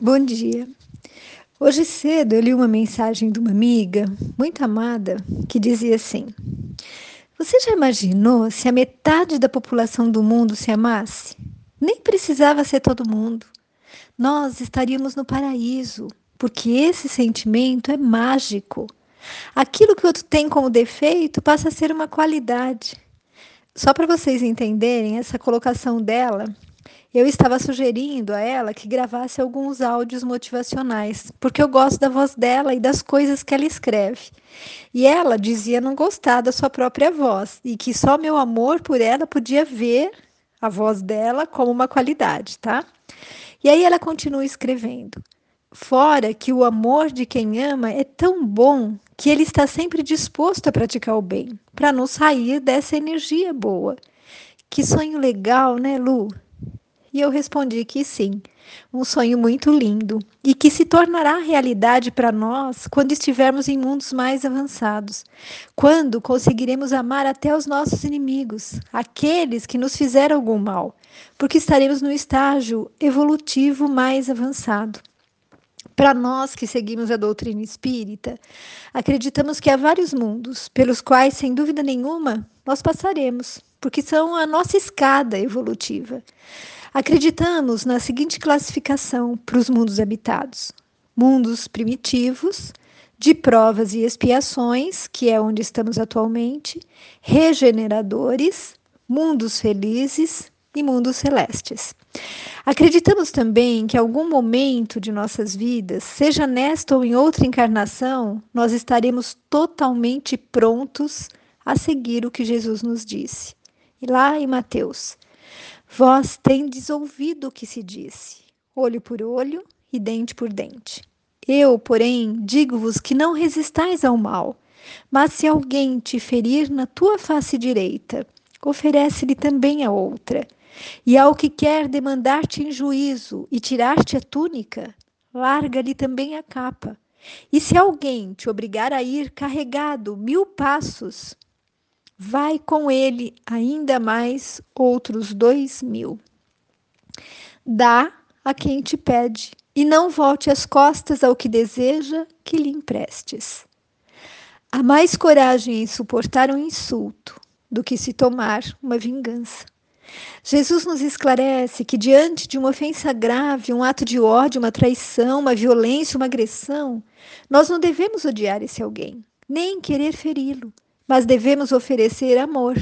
Bom dia. Hoje cedo eu li uma mensagem de uma amiga muito amada que dizia assim: Você já imaginou se a metade da população do mundo se amasse? Nem precisava ser todo mundo. Nós estaríamos no paraíso, porque esse sentimento é mágico. Aquilo que o outro tem como defeito passa a ser uma qualidade. Só para vocês entenderem essa colocação dela, eu estava sugerindo a ela que gravasse alguns áudios motivacionais, porque eu gosto da voz dela e das coisas que ela escreve. E ela dizia não gostar da sua própria voz e que só meu amor por ela podia ver a voz dela como uma qualidade, tá? E aí ela continua escrevendo. Fora que o amor de quem ama é tão bom que ele está sempre disposto a praticar o bem, para não sair dessa energia boa. Que sonho legal, né, Lu? E eu respondi que sim, um sonho muito lindo e que se tornará realidade para nós quando estivermos em mundos mais avançados, quando conseguiremos amar até os nossos inimigos, aqueles que nos fizeram algum mal, porque estaremos no estágio evolutivo mais avançado. Para nós que seguimos a doutrina espírita, acreditamos que há vários mundos pelos quais, sem dúvida nenhuma, nós passaremos, porque são a nossa escada evolutiva. Acreditamos na seguinte classificação para os mundos habitados: mundos primitivos, de provas e expiações, que é onde estamos atualmente, regeneradores, mundos felizes e mundos celestes. Acreditamos também que algum momento de nossas vidas, seja nesta ou em outra encarnação, nós estaremos totalmente prontos a seguir o que Jesus nos disse. E lá em Mateus Vós tendes ouvido o que se disse, olho por olho e dente por dente. Eu, porém, digo-vos que não resistais ao mal, mas se alguém te ferir na tua face direita, oferece-lhe também a outra. E ao que quer demandar-te em juízo e tirar-te a túnica, larga-lhe também a capa. E se alguém te obrigar a ir carregado mil passos, vai com ele ainda mais outros dois mil. Dá a quem te pede, e não volte as costas ao que deseja que lhe emprestes. Há mais coragem em suportar um insulto do que se tomar uma vingança. Jesus nos esclarece que, diante de uma ofensa grave, um ato de ódio, uma traição, uma violência, uma agressão, nós não devemos odiar esse alguém, nem querer feri-lo, mas devemos oferecer amor,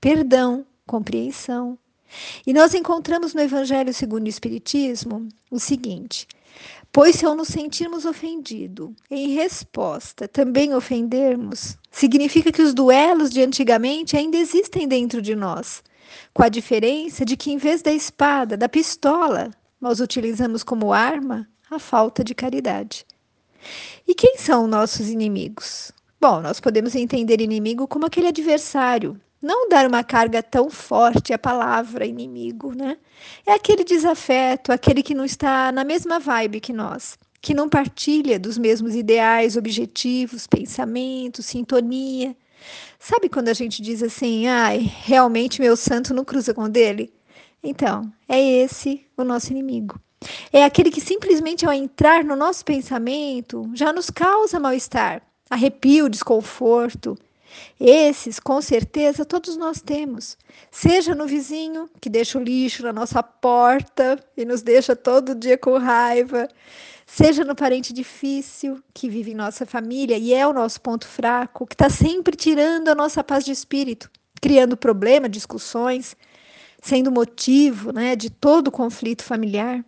perdão, compreensão. E nós encontramos no Evangelho segundo o Espiritismo o seguinte: Pois se ao nos sentirmos ofendido, em resposta também ofendermos, significa que os duelos de antigamente ainda existem dentro de nós, com a diferença de que em vez da espada, da pistola, nós utilizamos como arma a falta de caridade. E quem são nossos inimigos? Bom, nós podemos entender inimigo como aquele adversário, não dar uma carga tão forte à palavra inimigo, né? É aquele desafeto, aquele que não está na mesma vibe que nós, que não partilha dos mesmos ideais, objetivos, pensamentos, sintonia. Sabe quando a gente diz assim, ai, realmente meu santo não cruza com o dele? Então, é esse o nosso inimigo. É aquele que simplesmente ao entrar no nosso pensamento já nos causa mal-estar arrepio, desconforto. Esses, com certeza, todos nós temos. Seja no vizinho, que deixa o lixo na nossa porta e nos deixa todo dia com raiva, seja no parente difícil, que vive em nossa família e é o nosso ponto fraco, que está sempre tirando a nossa paz de espírito, criando problema, discussões, sendo motivo né, de todo conflito familiar.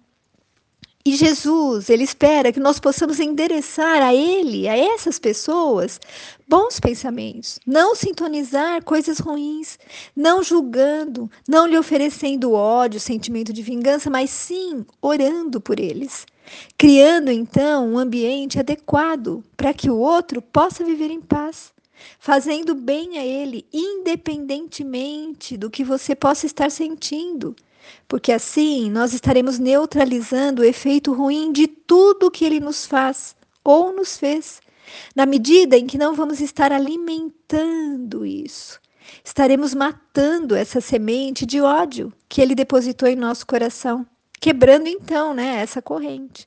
E Jesus, ele espera que nós possamos endereçar a ele, a essas pessoas, bons pensamentos, não sintonizar coisas ruins, não julgando, não lhe oferecendo ódio, sentimento de vingança, mas sim orando por eles, criando então um ambiente adequado para que o outro possa viver em paz, fazendo bem a ele, independentemente do que você possa estar sentindo porque assim nós estaremos neutralizando o efeito ruim de tudo que ele nos faz ou nos fez, na medida em que não vamos estar alimentando isso. Estaremos matando essa semente de ódio que ele depositou em nosso coração, quebrando então, né, essa corrente.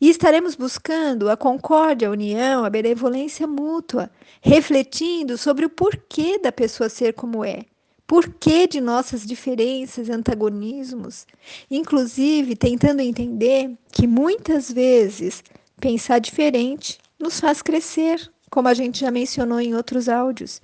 E estaremos buscando a concórdia, a união, a benevolência mútua, refletindo sobre o porquê da pessoa ser como é, porquê de nossas diferenças, antagonismos, inclusive tentando entender que muitas vezes pensar diferente nos faz crescer, como a gente já mencionou em outros áudios.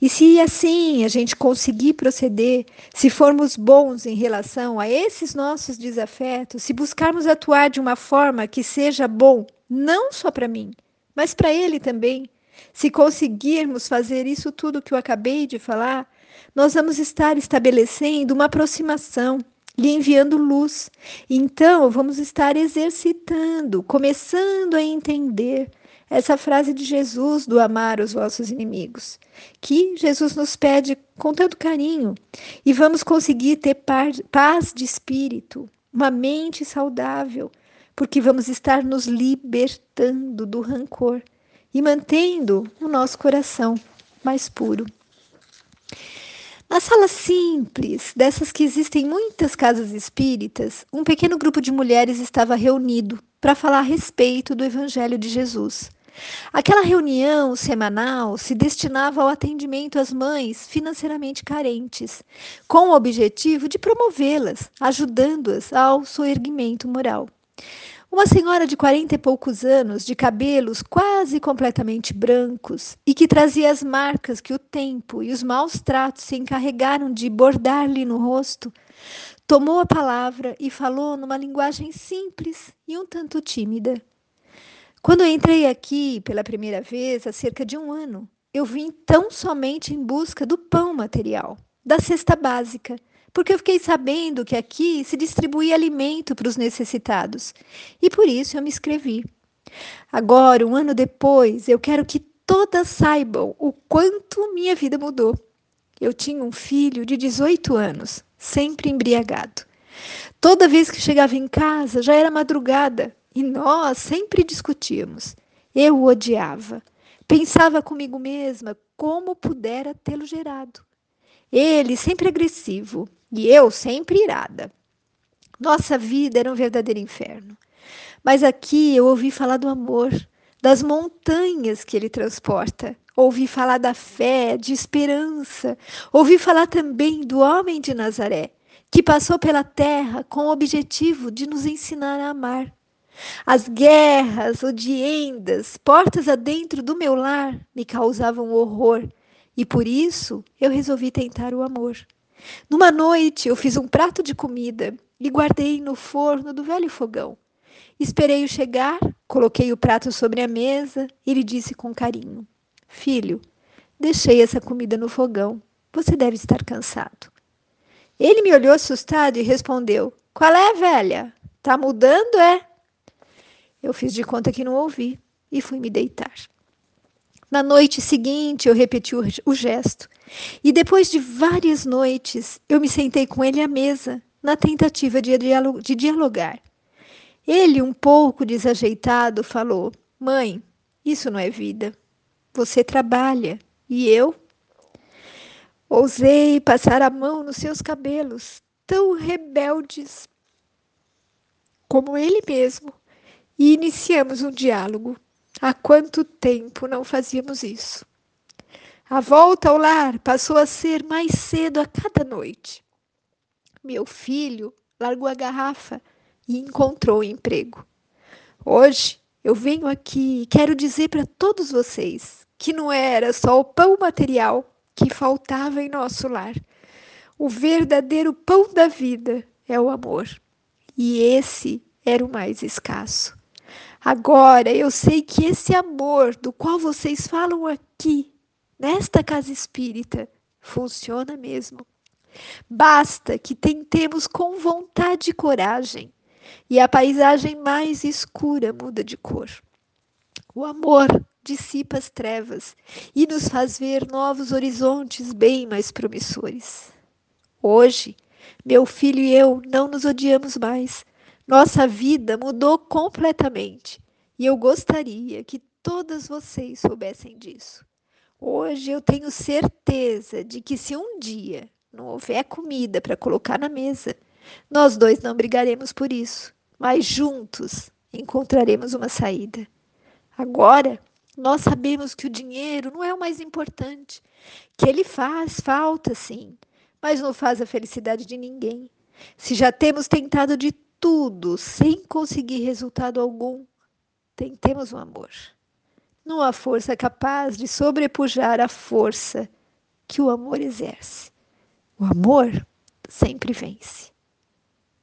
E se assim a gente conseguir proceder, se formos bons em relação a esses nossos desafetos, se buscarmos atuar de uma forma que seja bom, não só para mim, mas para ele também, se conseguirmos fazer isso tudo que eu acabei de falar, nós vamos estar estabelecendo uma aproximação, lhe enviando luz. Então, vamos estar exercitando, começando a entender essa frase de Jesus do amar os vossos inimigos, que Jesus nos pede com tanto carinho, e vamos conseguir ter paz de espírito, uma mente saudável, porque vamos estar nos libertando do rancor e mantendo o nosso coração mais puro. Na sala simples, dessas que existem em muitas casas espíritas, um pequeno grupo de mulheres estava reunido para falar a respeito do Evangelho de Jesus. Aquela reunião semanal se destinava ao atendimento às mães financeiramente carentes, com o objetivo de promovê-las, ajudando-as ao soerguimento moral. Uma senhora de quarenta e poucos anos, de cabelos quase completamente brancos e que trazia as marcas que o tempo e os maus tratos se encarregaram de bordar-lhe no rosto, tomou a palavra e falou numa linguagem simples e um tanto tímida. Quando entrei aqui pela primeira vez, há cerca de um ano, eu vim tão somente em busca do pão material, da cesta básica, porque eu fiquei sabendo que aqui se distribuía alimento para os necessitados e por isso eu me inscrevi. Agora, um ano depois, eu quero que todas saibam o quanto minha vida mudou. Eu tinha um filho de 18 anos, sempre embriagado. Toda vez que chegava em casa, já era madrugada, e nós sempre discutíamos. Eu o odiava. Pensava comigo mesma como pudera tê-lo gerado. Ele sempre agressivo e eu sempre irada. Nossa vida era um verdadeiro inferno. Mas aqui eu ouvi falar do amor, das montanhas que ele transporta. Ouvi falar da fé, de esperança. Ouvi falar também do homem de Nazaré, que passou pela terra com o objetivo de nos ensinar a amar. As guerras odiendas, portas adentro do meu lar, me causavam horror, e por isso eu resolvi tentar o amor. Numa noite eu fiz um prato de comida e guardei no forno do velho fogão. Esperei-o chegar, coloquei o prato sobre a mesa e lhe disse com carinho: Filho, deixei essa comida no fogão. Você deve estar cansado. Ele me olhou assustado e respondeu: Qual é, velha? Tá mudando, é? Eu fiz de conta que não ouvi e fui me deitar. Na noite seguinte, eu repeti o, o gesto. E depois de várias noites, eu me sentei com ele à mesa, na tentativa de, dialogar. Ele, um pouco desajeitado, falou: Mãe, isso não é vida. Você trabalha e eu? Ousei passar a mão nos seus cabelos, tão rebeldes como ele mesmo e iniciamos um diálogo. Há quanto tempo não fazíamos isso? A volta ao lar passou a ser mais cedo a cada noite. Meu filho largou a garrafa e encontrou emprego. Hoje eu venho aqui e quero dizer para todos vocês que não era só o pão material que faltava em nosso lar. O verdadeiro pão da vida é o amor. E esse era o mais escasso. Agora eu sei que esse amor do qual vocês falam aqui, nesta casa espírita, funciona mesmo. Basta que tentemos com vontade e coragem, e a paisagem mais escura muda de cor. O amor dissipa as trevas e nos faz ver novos horizontes bem mais promissores. Hoje, meu filho e eu não nos odiamos mais, nossa vida mudou completamente e eu gostaria que todas vocês soubessem disso. Hoje eu tenho certeza de que se um dia não houver comida para colocar na mesa, nós dois não brigaremos por isso, mas juntos encontraremos uma saída. Agora, nós sabemos que o dinheiro não é o mais importante, que ele faz falta, sim, mas não faz a felicidade de ninguém. Se já temos tentado de tudo sem conseguir resultado algum, tentemos o amor. Não há força capaz de sobrepujar a força que o amor exerce. O amor sempre vence.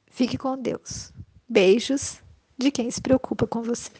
Fique com Deus. Beijos de quem se preocupa com você.